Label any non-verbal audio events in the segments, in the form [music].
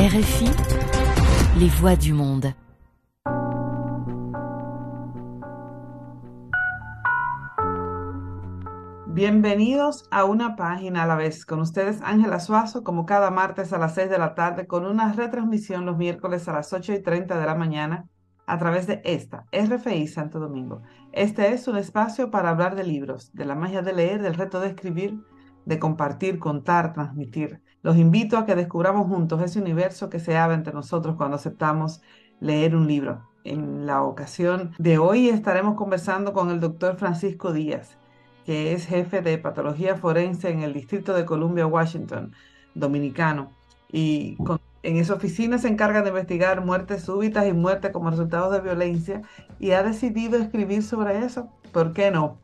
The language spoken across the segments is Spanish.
RFI, les du monde. Bienvenidos a una página a la vez. Con ustedes Ángela Suazo, como cada martes a las 6 de la tarde, con una retransmisión los miércoles a las 8 y 30 de la mañana a través de esta, RFI Santo Domingo. Este es un espacio para hablar de libros, de la magia de leer, del reto de escribir, de compartir, contar, transmitir. Los invito a que descubramos juntos ese universo que se abre entre nosotros cuando aceptamos leer un libro. En la ocasión de hoy estaremos conversando con el doctor Francisco Díaz, que es jefe de patología forense en el Distrito de Columbia, Washington, dominicano. Y en esa oficina se encarga de investigar muertes súbitas y muertes como resultado de violencia y ha decidido escribir sobre eso. ¿Por qué no?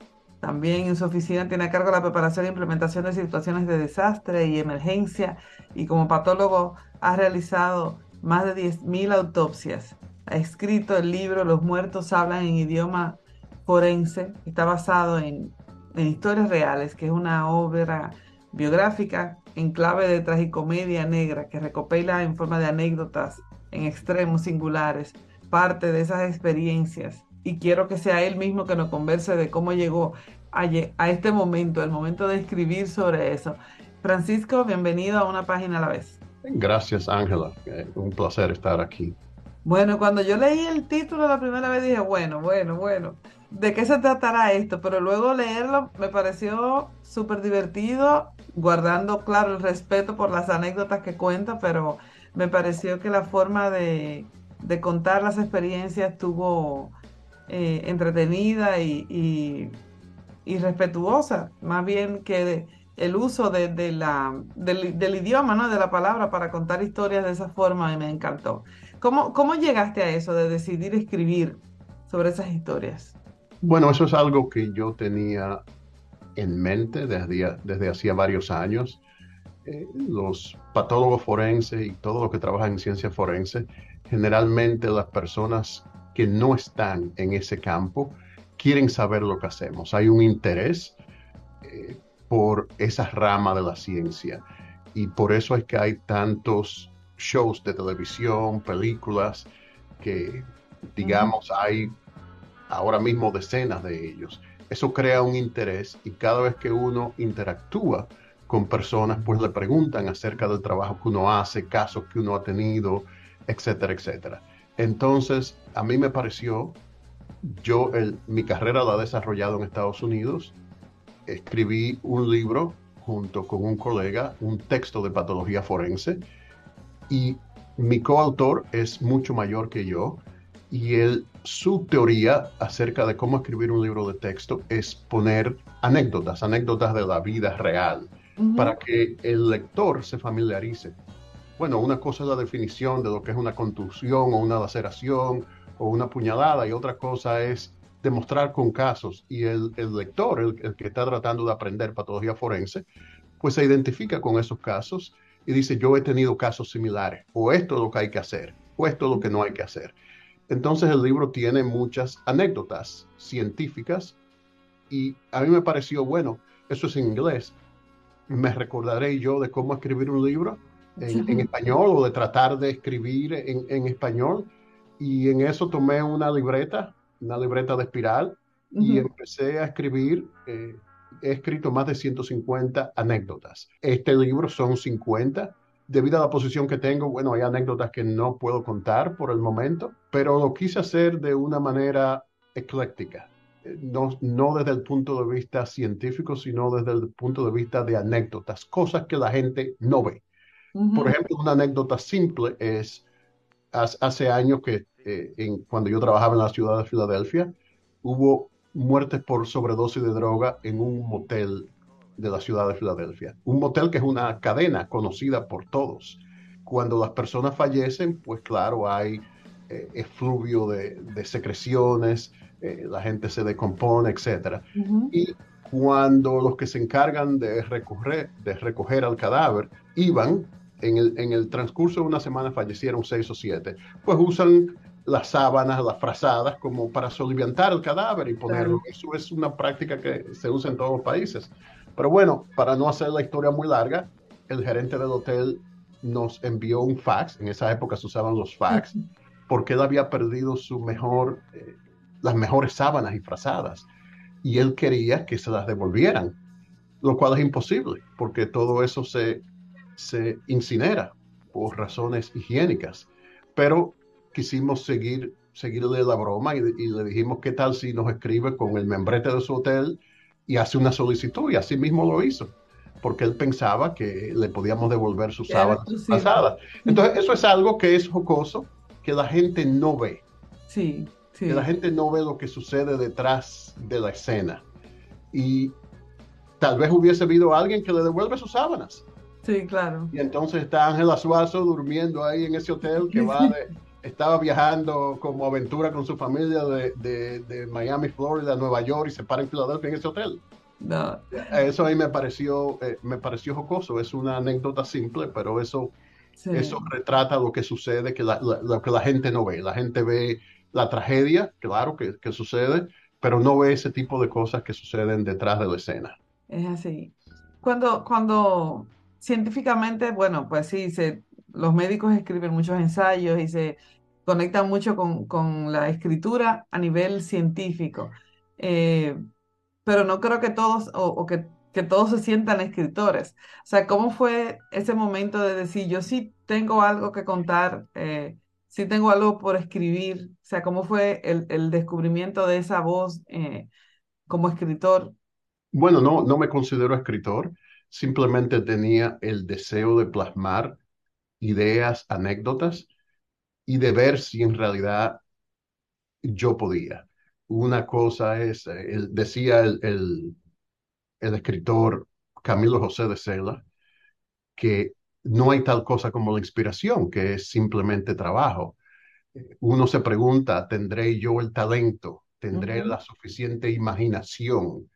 También en su oficina tiene a cargo la preparación e implementación de situaciones de desastre y emergencia y como patólogo ha realizado más de 10.000 autopsias. Ha escrito el libro Los muertos hablan en idioma forense, está basado en en Historias Reales, que es una obra biográfica en clave de tragicomedia negra que recopila en forma de anécdotas en extremos singulares parte de esas experiencias. Y quiero que sea él mismo que nos converse de cómo llegó a, a este momento, el momento de escribir sobre eso. Francisco, bienvenido a una página a la vez. Gracias, Ángela. Eh, un placer estar aquí. Bueno, cuando yo leí el título la primera vez dije, bueno, bueno, bueno, ¿de qué se tratará esto? Pero luego leerlo me pareció súper divertido, guardando, claro, el respeto por las anécdotas que cuenta, pero me pareció que la forma de, contar las experiencias estuvo eh, entretenida y, respetuosa, más bien que el uso de, la, del, idioma, ¿no? de la palabra para contar historias de esa forma y me encantó. ¿Cómo, ¿Cómo llegaste a eso de decidir escribir sobre esas historias? Bueno, eso es algo que yo tenía en mente desde, desde hacía varios años. Eh, los patólogos forenses y todo lo que trabaja en ciencia forense, generalmente las personas que no están en ese campo quieren saber lo que hacemos. Hay un interés eh, por esa rama de la ciencia y por eso es que hay tantos shows de televisión, películas, que digamos hay ahora mismo decenas de ellos. Eso crea un interés y cada vez que uno interactúa con personas, pues le preguntan acerca del trabajo que uno hace, casos que uno ha tenido, etcétera, etcétera. Entonces, a mí me pareció, yo mi carrera la he desarrollado en Estados Unidos, escribí un libro junto con un colega, un texto de patología forense, y mi coautor es mucho mayor que yo y él, su teoría acerca de cómo escribir un libro de texto es poner anécdotas, anécdotas de la vida real, para que el lector se familiarice. Bueno, una cosa es la definición de lo que es una contusión o una laceración o una puñalada y otra cosa es demostrar con casos y el, lector, el, el, que está tratando de aprender patología forense, pues se identifica con esos casos y dice, yo he tenido casos similares, o esto es lo que hay que hacer, o esto es lo que no hay que hacer. Entonces el libro tiene muchas anécdotas científicas y a mí me pareció, bueno, eso es en inglés, me recordaré yo de cómo escribir un libro en, español o de tratar de escribir en, español y en eso tomé una libreta, una libreta de espiral y empecé a escribir eh, he escrito más de 150 anécdotas. Este libro son 50. Debido a la posición que tengo, bueno, hay anécdotas que no puedo contar por el momento, pero lo quise hacer de una manera ecléctica. No, no desde el punto de vista científico, sino desde el punto de vista de anécdotas, cosas que la gente no ve. Por ejemplo, una anécdota simple es, hace años que eh, en, cuando yo trabajaba en la ciudad de Filadelfia, hubo muertes por sobredosis de droga en un motel de la ciudad de Filadelfia. Un motel que es una cadena conocida por todos. Cuando las personas fallecen, pues claro, hay eh, efluvio de, secreciones, eh, la gente se decompone, etc. Y cuando los que se encargan de recoger, de recoger al cadáver iban, en el, en el transcurso de una semana fallecieron seis o siete, pues usan las sábanas, las frazadas, como para soliviantar el cadáver y ponerlo. Eso es una práctica que se usa en todos los países. Pero bueno, para no hacer la historia muy larga, el gerente del hotel nos envió un fax, en esa época se usaban los fax, porque él había perdido su mejor, eh, las mejores sábanas y frazadas, y él quería que se las devolvieran, lo cual es imposible, porque todo eso se, se incinera por razones higiénicas. Pero quisimos seguir, seguirle la broma y, y le dijimos, ¿qué tal si nos escribe con el membrete de su hotel y hace una solicitud? Y así mismo lo hizo porque él pensaba que le podíamos devolver sus sábanas pasadas. Entonces, eso es algo que es jocoso, que la gente no ve. Sí, sí. Que la gente no ve lo que sucede detrás de la escena. Y tal vez hubiese habido alguien que le devuelve sus sábanas. Sí, claro. Y entonces está Ángela Suazo durmiendo ahí en ese hotel que va de, estaba viajando como aventura con su familia de, de, de Miami, Florida, Nueva York y se para en Filadelfia en ese hotel. No. Eso ahí me pareció, eh, me pareció jocoso. Es una anécdota simple, pero eso, Sí. eso retrata lo que sucede, que la, la- lo que la gente no ve. La gente ve la tragedia, claro que, que sucede, pero no ve ese tipo de cosas que suceden detrás de la escena. Es así. Cuando, cuando científicamente, bueno, pues sí, se, los médicos escriben muchos ensayos y se conectan mucho con, con la escritura a nivel científico. Eh, pero no creo que todos o, que, que todos se sientan escritores. O sea, ¿cómo fue ese momento de decir, yo sí tengo algo que contar, eh, sí tengo algo por escribir? O sea, ¿cómo fue el, el descubrimiento de esa voz eh, como escritor? Bueno, no, no me considero escritor, simplemente tenía el deseo de plasmar ideas, anécdotas y de ver si en realidad yo podía. Una cosa es, eh, el- decía el, el, el escritor Camilo José de Cela, que no hay tal cosa como la inspiración, que es simplemente trabajo. Uno se pregunta, ¿tendré yo el talento? ¿Tendré la suficiente imaginación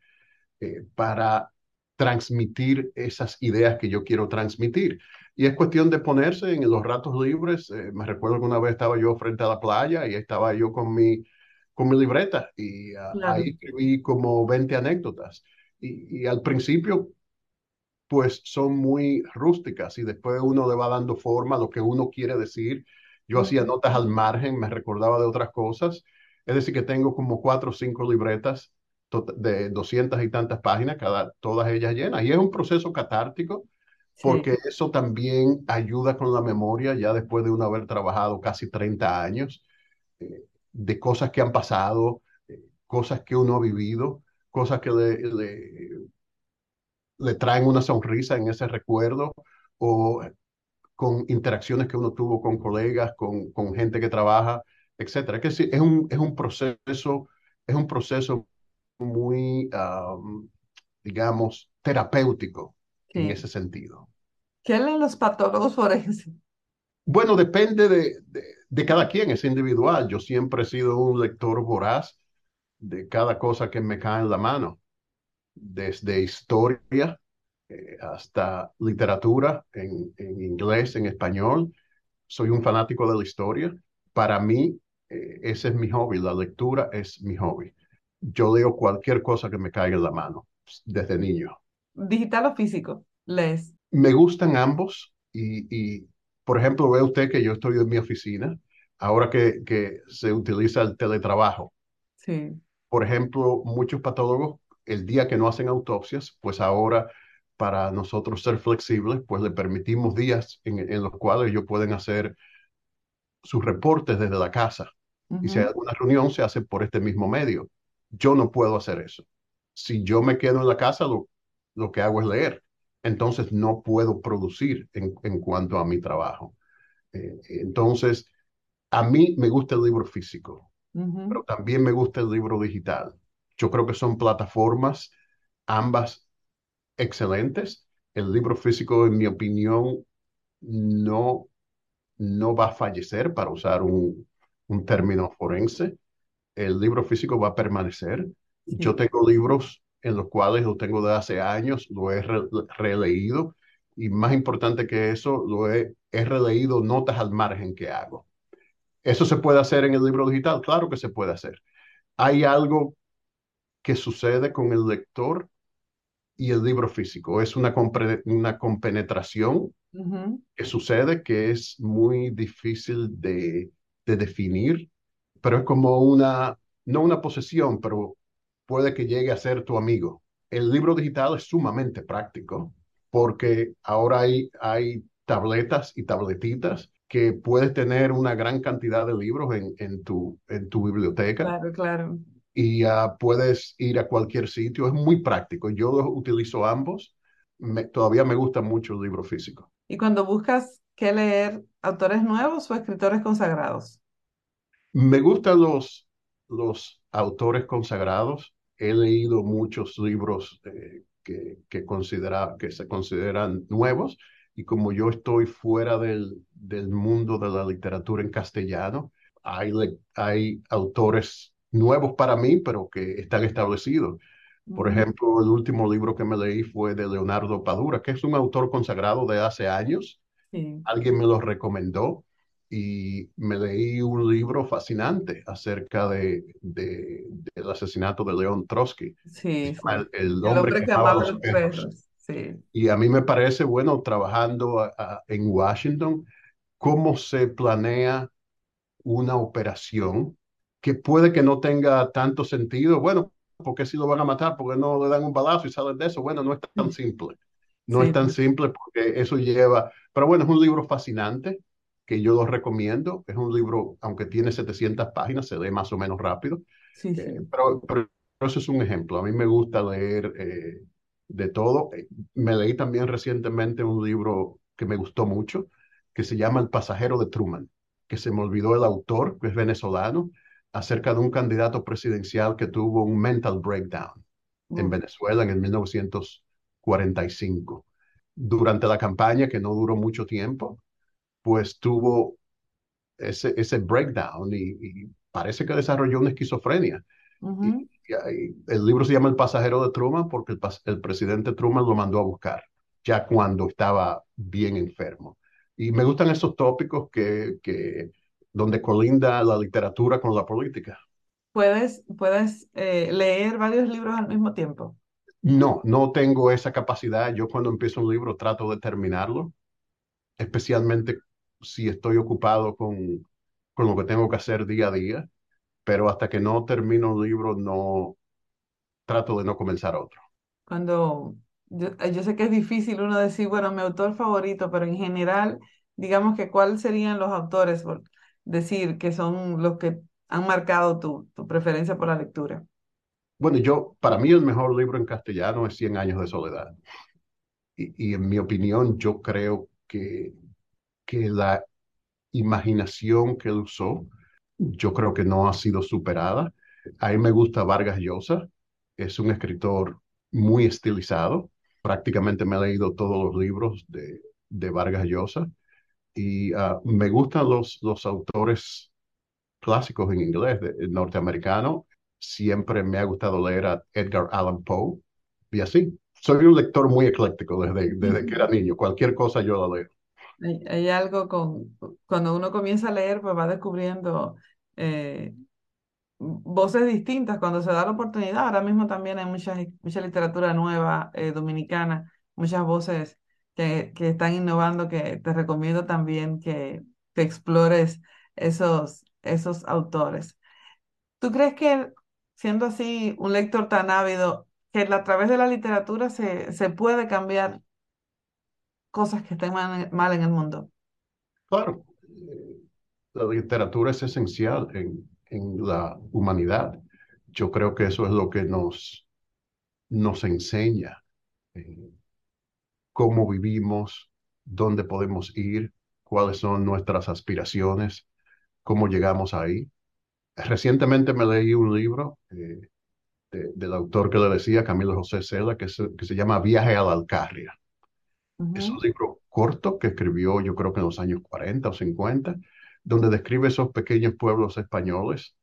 eh, para transmitir esas ideas que yo quiero transmitir? Y es cuestión de ponerse en los ratos libres. Eh, me recuerdo que una vez estaba yo frente a la playa y estaba yo con mi, con mi libreta y ah, Claro. ahí escribí como 20 anécdotas. Y, y al principio pues son muy rústicas y después uno le va dando forma a lo que uno quiere decir. Yo hacía notas al margen, me recordaba de otras cosas. Es decir, que tengo como cuatro o cinco libretas de doscientas y tantas páginas, cada, todas ellas llenas. Y es un proceso catártico Sí, porque eso también ayuda con la memoria, ya después de uno haber trabajado casi 30 años, eh, de cosas que han pasado, eh, cosas que uno ha vivido, cosas que le, le le traen una sonrisa en ese recuerdo o con interacciones que uno tuvo con colegas, con, con gente que trabaja, etcétera. Es que sí, es un, es un proceso, es un proceso muy, um, digamos, terapéutico en ese sentido. ¿Qué leen los patólogos forenses? Bueno, depende de, de, de cada quien, es individual. Yo siempre he sido un lector voraz de cada cosa que me cae en la mano, desde historia eh, hasta literatura en, en inglés, en español. Soy un fanático de la historia. Para mí, eh, ese es mi hobby. La lectura es mi hobby. Yo leo cualquier cosa que me caiga en la mano desde niño. ¿Digital o físico? ¿Lees? Me gustan ambos y, y, por ejemplo, ve usted que yo estoy en mi oficina ahora que, que se utiliza el teletrabajo. Sí, Por ejemplo, muchos patólogos, el día que no hacen autopsias, pues ahora para nosotros ser flexibles, pues le permitimos días en, en los cuales ellos pueden hacer sus reportes desde la casa. Y si hay alguna reunión, se hace por este mismo medio. Yo no puedo hacer eso. Si yo me quedo en la casa, lo, lo que hago es leer. Entonces no puedo producir en, en cuanto a mi trabajo. Eh, entonces, a mí me gusta el libro físico pero también me gusta el libro digital. Yo creo que son plataformas ambas excelentes. El libro físico, en mi opinión, no, no va a fallecer, para usar un, un término forense. El libro físico va a permanecer. Yo tengo libros en los cuales lo tengo de hace años, lo he re- releído y más importante que eso, lo he, he releído notas al margen que hago. ¿Eso se puede hacer en el libro digital? Claro que se puede hacer. Hay algo que sucede con el lector y el libro físico. Es una, compre- una compenetración que sucede que es muy difícil de, de definir, pero es como una, no una posesión, pero puede que llegue a ser tu amigo. El libro digital es sumamente práctico porque ahora hay, hay tabletas y tabletitas que puedes tener una gran cantidad de libros en, en tu, en tu biblioteca Claro, claro. y uh, puedes ir a cualquier sitio. Es muy práctico. Yo utilizo ambos. Me, todavía me gusta mucho el libro físico. Y cuando buscas qué leer, autores nuevos o escritores consagrados. Me gustan los, los autores consagrados. He leído muchos libros eh, que, que, considera, que se consideran nuevos y como yo estoy fuera del, del mundo de la literatura en castellano, hay, hay autores nuevos para mí, pero que están establecidos. Por ejemplo, el último libro que me leí fue de Leonardo Padura, que es un autor consagrado de hace años. Sí. Alguien me lo recomendó y me leí un libro fascinante acerca de, de, del asesinato de León Trotsky. Sí, sí. El, el, El hombre, que que amaba los perros. perros. Sí. Y a mí me parece, bueno, trabajando a- a- en Washington, cómo se planea una operación que puede que no tenga tanto sentido. Bueno, porque si lo van a matar? porque no le dan un balazo y salen de eso? Bueno, no es tan [laughs] simple. No es tan simple porque eso lleva... Pero bueno, es un libro fascinante que yo lo recomiendo. Es un libro, aunque tiene 700 páginas, se lee más o menos rápido. sí, Eh, sí. pero, pero eso es un ejemplo. A mí me gusta leer eh, de todo. Eh, Me leí también recientemente un libro que me gustó mucho, que se llama El pasajero de Truman, que se me olvidó el autor, que es venezolano, acerca de un candidato presidencial que tuvo un mental breakdown en Uf, Venezuela en el 1945. Durante la campaña, que no duró mucho tiempo, pues tuvo ese, ese breakdown y, y parece que desarrolló una esquizofrenia. Y, el libro se llama El pasajero de Truman porque el presidente Truman lo mandó a buscar, ya cuando estaba bien enfermo. Y me gustan esos tópicos que, que donde colinda la literatura con la política. Puedes, puedes eh, leer varios libros al mismo tiempo. No, no tengo esa capacidad. Yo cuando empiezo un libro trato de terminarlo, especialmente si estoy ocupado con, con lo que tengo que hacer día a día, pero hasta que no termino un libro no trato de no comenzar otro. Cuando yo, eh, yo sé que es difícil uno decir, bueno, mi autor favorito, pero en general, digamos que cuáles serían los autores, por decir que son los que han marcado tu, tu preferencia por la lectura. Bueno, yo, para mí el mejor libro en castellano es Cien años de soledad. Y, y en mi opinión, yo creo que, que la imaginación que él usó, yo creo que no ha sido superada. A mí me gusta Vargas Llosa, es un escritor muy estilizado. Prácticamente me he leído todos los libros de, de Vargas Llosa y ah, me gustan los, los autores clásicos en inglés, de, de norteamericano. Siempre me ha gustado leer a Edgar Allan Poe y así. Soy un lector muy ecléctico desde, desde que era niño. Cualquier cosa yo la leo. Hay, algo con, cuando uno comienza a leer, pues va descubriendo eh, voces distintas cuando se da la oportunidad. Ahora mismo también hay mucha, mucha literatura nueva eh, dominicana, muchas voces que, que están innovando, que te recomiendo también que, que explores esos, esos autores. ¿Tú crees que siendo así un lector tan ávido, que a través de la literatura se, se puede cambiar cosas que estén mal, en el mundo? Claro, la literatura es esencial en, en la humanidad. Yo creo que eso es lo que nos, nos enseña eh, cómo vivimos, dónde podemos ir, cuáles son nuestras aspiraciones, cómo llegamos ahí. Recientemente me leí un libro eh, de- del autor que le decía, Camilo José Cela, que se, que se llama Viaje a la Alcarria. Es un libro corto que escribió yo creo que en los años 40 o 50, donde describe esos pequeños pueblos españoles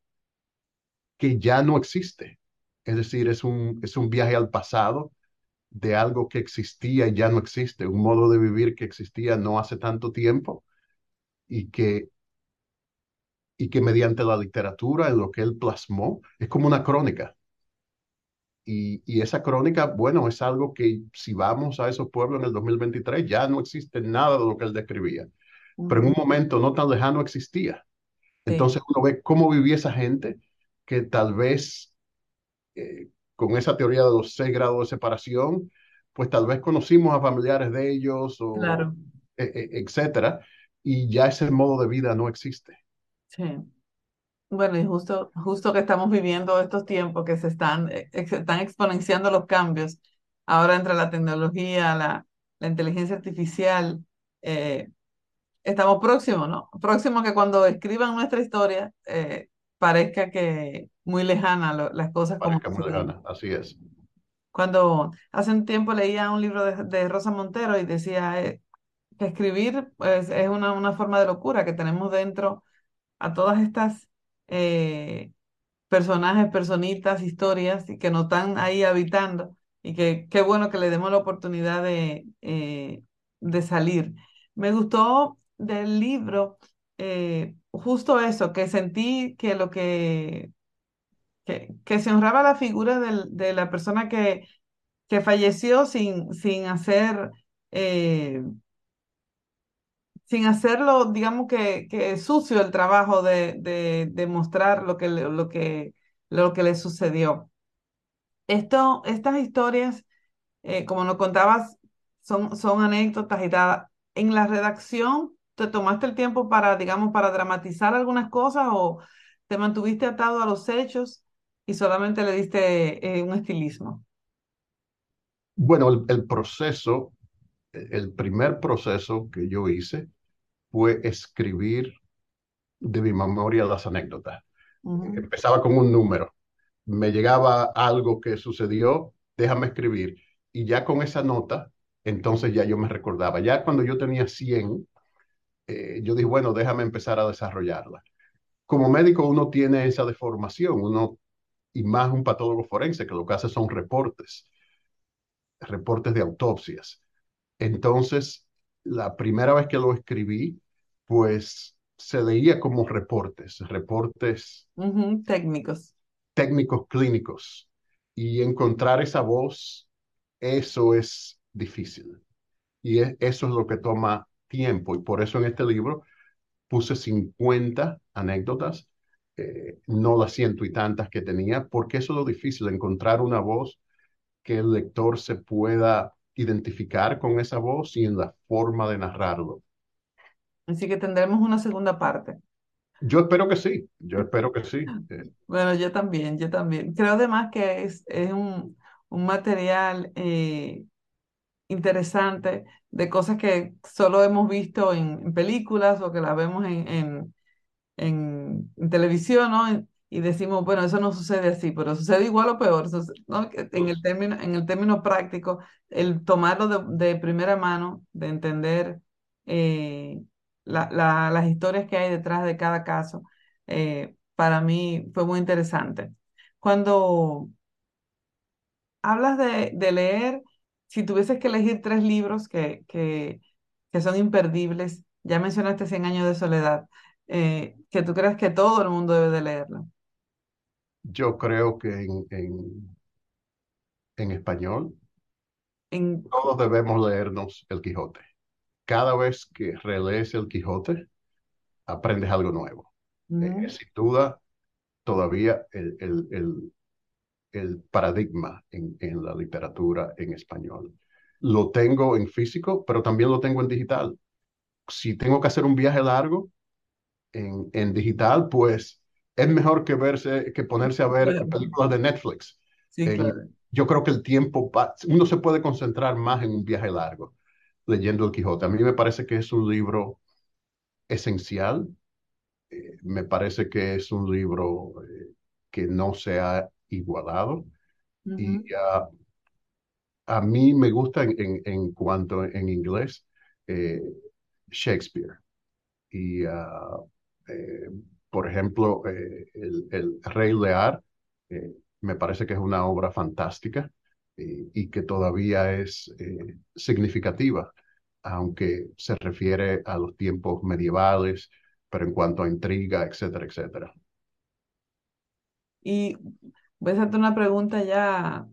que ya no existe. Es decir, es un, es un viaje al pasado de algo que existía y ya no existe, un modo de vivir que existía no hace tanto tiempo y que, y que mediante la literatura, en lo que él plasmó, es como una crónica. Y, y esa crónica, bueno, es algo que si vamos a esos pueblos en el 2023, ya no existe nada de lo que él describía, pero en un momento no tan lejano existía. Sí, Entonces uno ve cómo vivía esa gente que tal vez eh, con esa teoría de los seis grados de separación, pues tal vez conocimos a familiares de ellos o claro, e- e- etcétera, y ya ese modo de vida no existe. sí. Bueno, y justo, justo que estamos viviendo estos tiempos que se están, eh, se están exponenciando los cambios ahora entre la tecnología, la, la inteligencia artificial, eh, estamos próximos, ¿no? Próximos que cuando escriban nuestra historia eh, parezca que muy lejana lo- las cosas como Parezca muy sucedieron. lejana, así es. Cuando hace un tiempo leía un libro de, de Rosa Montero y decía eh, que escribir pues, es una, una forma de locura que tenemos dentro a todas estas eh, personajes, personitas, historias y que nos están ahí habitando y que qué bueno que le demos la oportunidad de, eh, de salir. Me gustó del libro eh, justo eso, que sentí que lo que, que, que se honraba la figura del- de la persona que, que falleció sin, sin hacer... sin hacerlo, digamos que, que sucio el trabajo de, de, mostrar lo que, lo que, lo que le sucedió. Estas historias, eh, como nos contabas, son, anécdotas y tal. En la redacción, ¿te tomaste el tiempo para, digamos, para dramatizar algunas cosas o te mantuviste atado a los hechos y solamente le diste, eh, un estilismo? Bueno, el proceso, el primer proceso que yo hice fue escribir de mi memoria las anécdotas. Ujú, Empezaba con un número, me llegaba algo que sucedió, déjame escribir. Y ya con esa nota, entonces ya yo me recordaba. Ya cuando yo tenía 100, eh, yo dije, bueno, déjame empezar a desarrollarla. Como médico uno tiene esa deformación, uno, y más un patólogo forense, que lo que hace son reportes, reportes de autopsias. Entonces, la primera vez que lo escribí, pues se leía como reportes, reportes Técnicos. técnicos clínicos. Y encontrar esa voz, eso es difícil. Y es- eso es lo que toma tiempo. Y por eso en este libro puse 50 anécdotas, eh, no las ciento y tantas que tenía, porque eso es lo difícil, encontrar una voz que el lector se pueda identificar con esa voz y en la forma de narrarlo. Así que tendremos una segunda parte. Yo espero que sí, yo espero que sí. Eh, Bueno, yo también, yo también. Creo además que es, es un, un material eh, interesante de cosas que solo hemos visto en, en películas o que las vemos en, en, en, en televisión, ¿no? Y decimos, bueno, eso no sucede así, pero sucede igual o peor, En el término, en el término práctico, el tomarlo de, de primera mano, de entender eh, la- la- las historias que hay detrás de cada caso, eh, para mí fue muy interesante. Cuando hablas de, de leer, si tuvieses que elegir tres libros que, que, que son imperdibles, ya mencionaste Cien años de soledad, eh, que tú creas que todo el mundo debe de leerlo. yo creo que en, en, en español En, todos debemos leernos El Quijote. Cada vez que relees El Quijote, aprendes algo nuevo. Eh, Ujú, sin duda, todavía el, el, el, el paradigma en, en la literatura en español. Lo tengo en físico, pero también lo tengo en digital. Si tengo que hacer un viaje largo en, en digital, pues es mejor que verse, que ponerse a ver Bueno, películas de Netflix. sí, En, claro. yo creo que el tiempo, uno se puede concentrar más en un viaje largo leyendo El Quijote. A mí me parece que es un libro esencial eh, me parece que es un libro eh, que no se ha igualado y uh, a mí me gusta en, en, en cuanto en inglés eh, Shakespeare. Y uh, por ejemplo el, el, Rey Lear me parece que es una obra fantástica eh, y que todavía es eh, significativa aunque se refiere a los tiempos medievales pero en cuanto a intriga, etcétera, etcétera. Y voy a hacerte una pregunta ya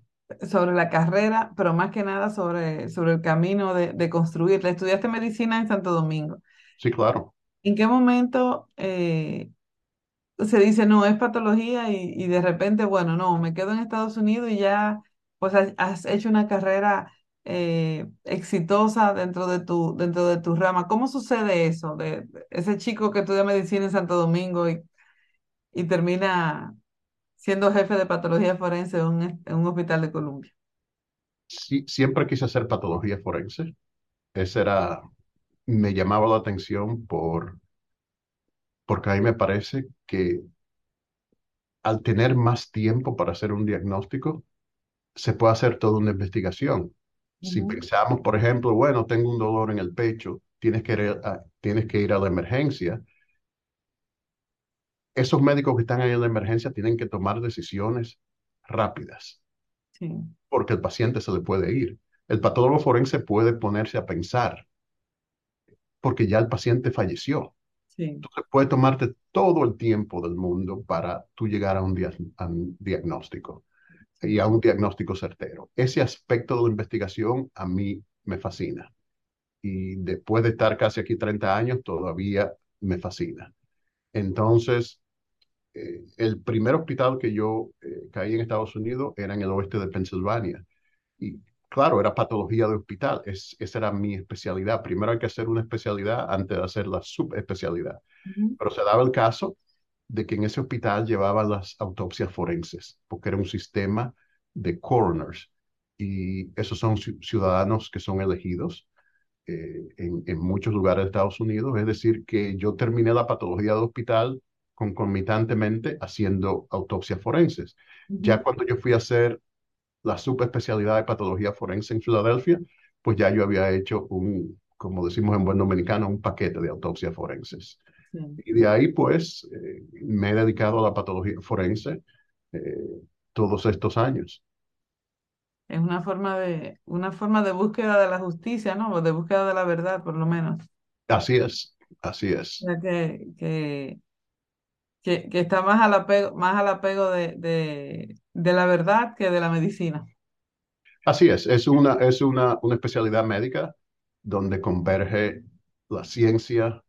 sobre la carrera, pero más que nada sobre, sobre el camino de, de construirla. Estudiaste medicina en Santo Domingo. Sí, claro. ¿En qué momento eh, se dice, no, es patología y, y de repente, bueno, no, me quedo en Estados Unidos y ya pues has, hecho una carrera eh, exitosa dentro de tu, dentro de tu rama? ¿Cómo sucede eso? De, ese chico que estudia medicina en Santo Domingo y, y termina siendo jefe de patología forense en un, hospital de Colombia. Sí, siempre quise hacer patología forense. Ese era, me llamaba la atención por, porque a mí me parece que al tener más tiempo para hacer un diagnóstico, se puede hacer toda una investigación. Si pensamos, por ejemplo, bueno, tengo un dolor en el pecho, tienes que ir a, tienes que ir a la emergencia. Esos médicos que están ahí en la emergencia tienen que tomar decisiones rápidas, Sí, porque el paciente se le puede ir. El patólogo forense puede ponerse a pensar, porque ya el paciente falleció. sí, Entonces puede tomarte todo el tiempo del mundo para tú llegar a un, dia- a un diagnóstico y a un diagnóstico certero. Ese aspecto de la investigación a mí me fascina. y después de estar casi aquí 30 años, todavía me fascina. Entonces, eh, el primer hospital que yo eh, caí en Estados Unidos era en el oeste de Pensilvania. Y claro, era patología de hospital, es, esa era mi especialidad. Primero hay que hacer una especialidad antes de hacer la subespecialidad. Pero se daba el caso de que en ese hospital llevaban las autopsias forenses, porque era un sistema de coroners. Y esos son ciudadanos que son elegidos eh, en, en, muchos lugares de Estados Unidos. Es decir, que yo terminé la patología de hospital concomitantemente haciendo autopsias forenses. Ya cuando yo fui a hacer la subespecialidad de patología forense en Filadelfia, pues ya yo había hecho un, como decimos en buen dominicano, un paquete de autopsias forenses. Sí. Y de ahí, pues, eh, me he dedicado a la patología forense eh, todos estos años. Es una forma de, una forma de búsqueda de la justicia, ¿no? O de búsqueda de la verdad, por lo menos. Así es, así O es. sea, que, que, que, que está más al apego, más al apego de, de, de la verdad que de la medicina. Así es, es una, es una, una especialidad médica donde converge la ciencia,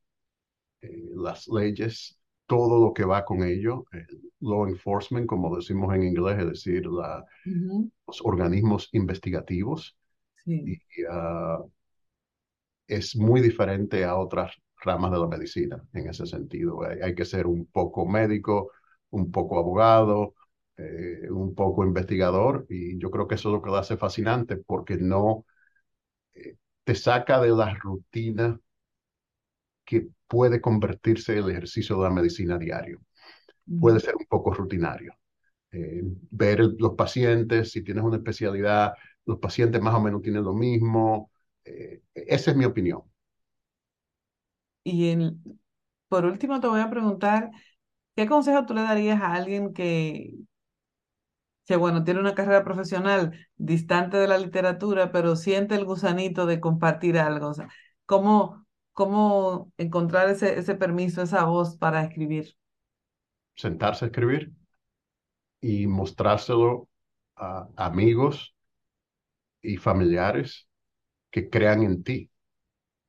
eh, las leyes, todo lo que va con ello, el law enforcement, como decimos en inglés, es decir, la, Ujú, los organismos investigativos, y Sí, uh, es muy diferente a otras ramas de la medicina en ese sentido. Hay, hay que ser un poco médico, un poco abogado, eh, un poco investigador, y yo creo que eso es lo que lo hace fascinante, porque no eh, te saca de la rutina que puede convertirse el ejercicio de la medicina diario. Puede ser un poco rutinario. Eh, ver el- los pacientes, si tienes una especialidad, los pacientes más o menos tienen lo mismo. Eh, esa es mi opinión. Y por último te voy a preguntar, ¿qué consejo tú le darías a alguien que, que, bueno, tiene una carrera profesional distante de la literatura, pero siente el gusanito de compartir algo? O sea, ¿cómo, cómo encontrar ese, ese permiso, esa voz para escribir? Sentarse a escribir y mostrárselo a amigos y familiares que crean en ti.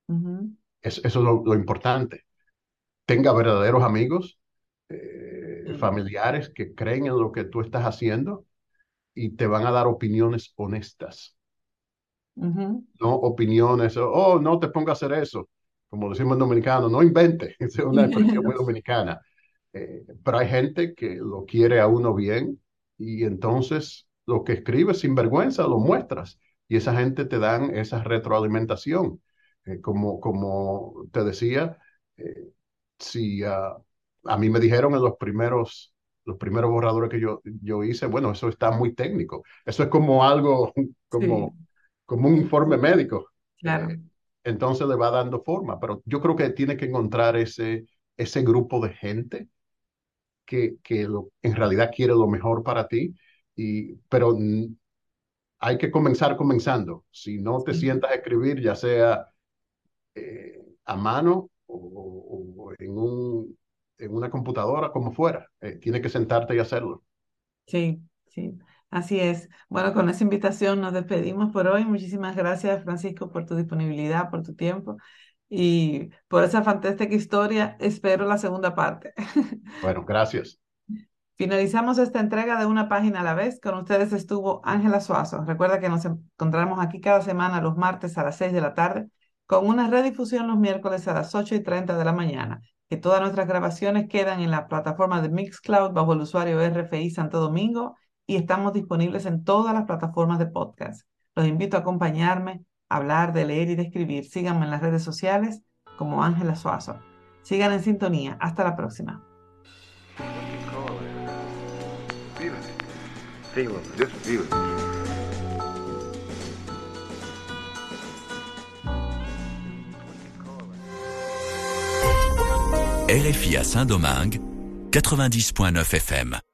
Ujú, Es- eso es lo, lo importante. Tenga verdaderos amigos, eh, Sí. familiares que creen en lo que tú estás haciendo y te van a dar opiniones honestas, ujú, no opiniones, oh, no te pongas a hacer eso, como decimos en dominicano, no invente, [laughs] es una expresión muy dominicana. Eh, pero hay gente que lo quiere a uno bien y entonces lo que escribes sin vergüenza lo muestras y esa gente te dan esa retroalimentación. Eh, como, como te decía, eh, si uh, a mí me dijeron en los primeros, los primeros borradores que yo, yo hice, bueno, eso está muy técnico. Eso es como algo, [laughs] Sí, como, como un informe médico. claro. Eh, entonces le va dando forma, pero yo creo que tiene que encontrar ese, ese grupo de gente que, que lo, en realidad quiere lo mejor para ti, y, pero hay que comenzar comenzando. Si no te Sí, sientas a escribir, ya sea eh, a mano o, o en, un, en, una computadora, como fuera, eh, tienes que sentarte y hacerlo. sí, sí. Así es. Bueno, con esa invitación nos despedimos por hoy. Muchísimas gracias, Francisco, por tu disponibilidad, por tu tiempo y por esa fantástica historia. Espero la segunda parte. [laughs] Bueno, gracias. Finalizamos esta entrega de una página a la vez. Con ustedes estuvo Ángela Suazo. Recuerda que nos encontramos aquí cada semana los martes a las 6 de la tarde con una redifusión los miércoles a las 8 y 30 de la mañana. Que todas nuestras grabaciones quedan en la plataforma de Mixcloud bajo el usuario RFI Santo Domingo y estamos disponibles en todas las plataformas de podcast. Los invito a acompañarme, a hablar, de leer y de escribir. Síganme en las redes sociales como Ángela Suazo. Sigan en sintonía. Hasta la próxima. RFI à Saint-Domingue, 90.9 FM.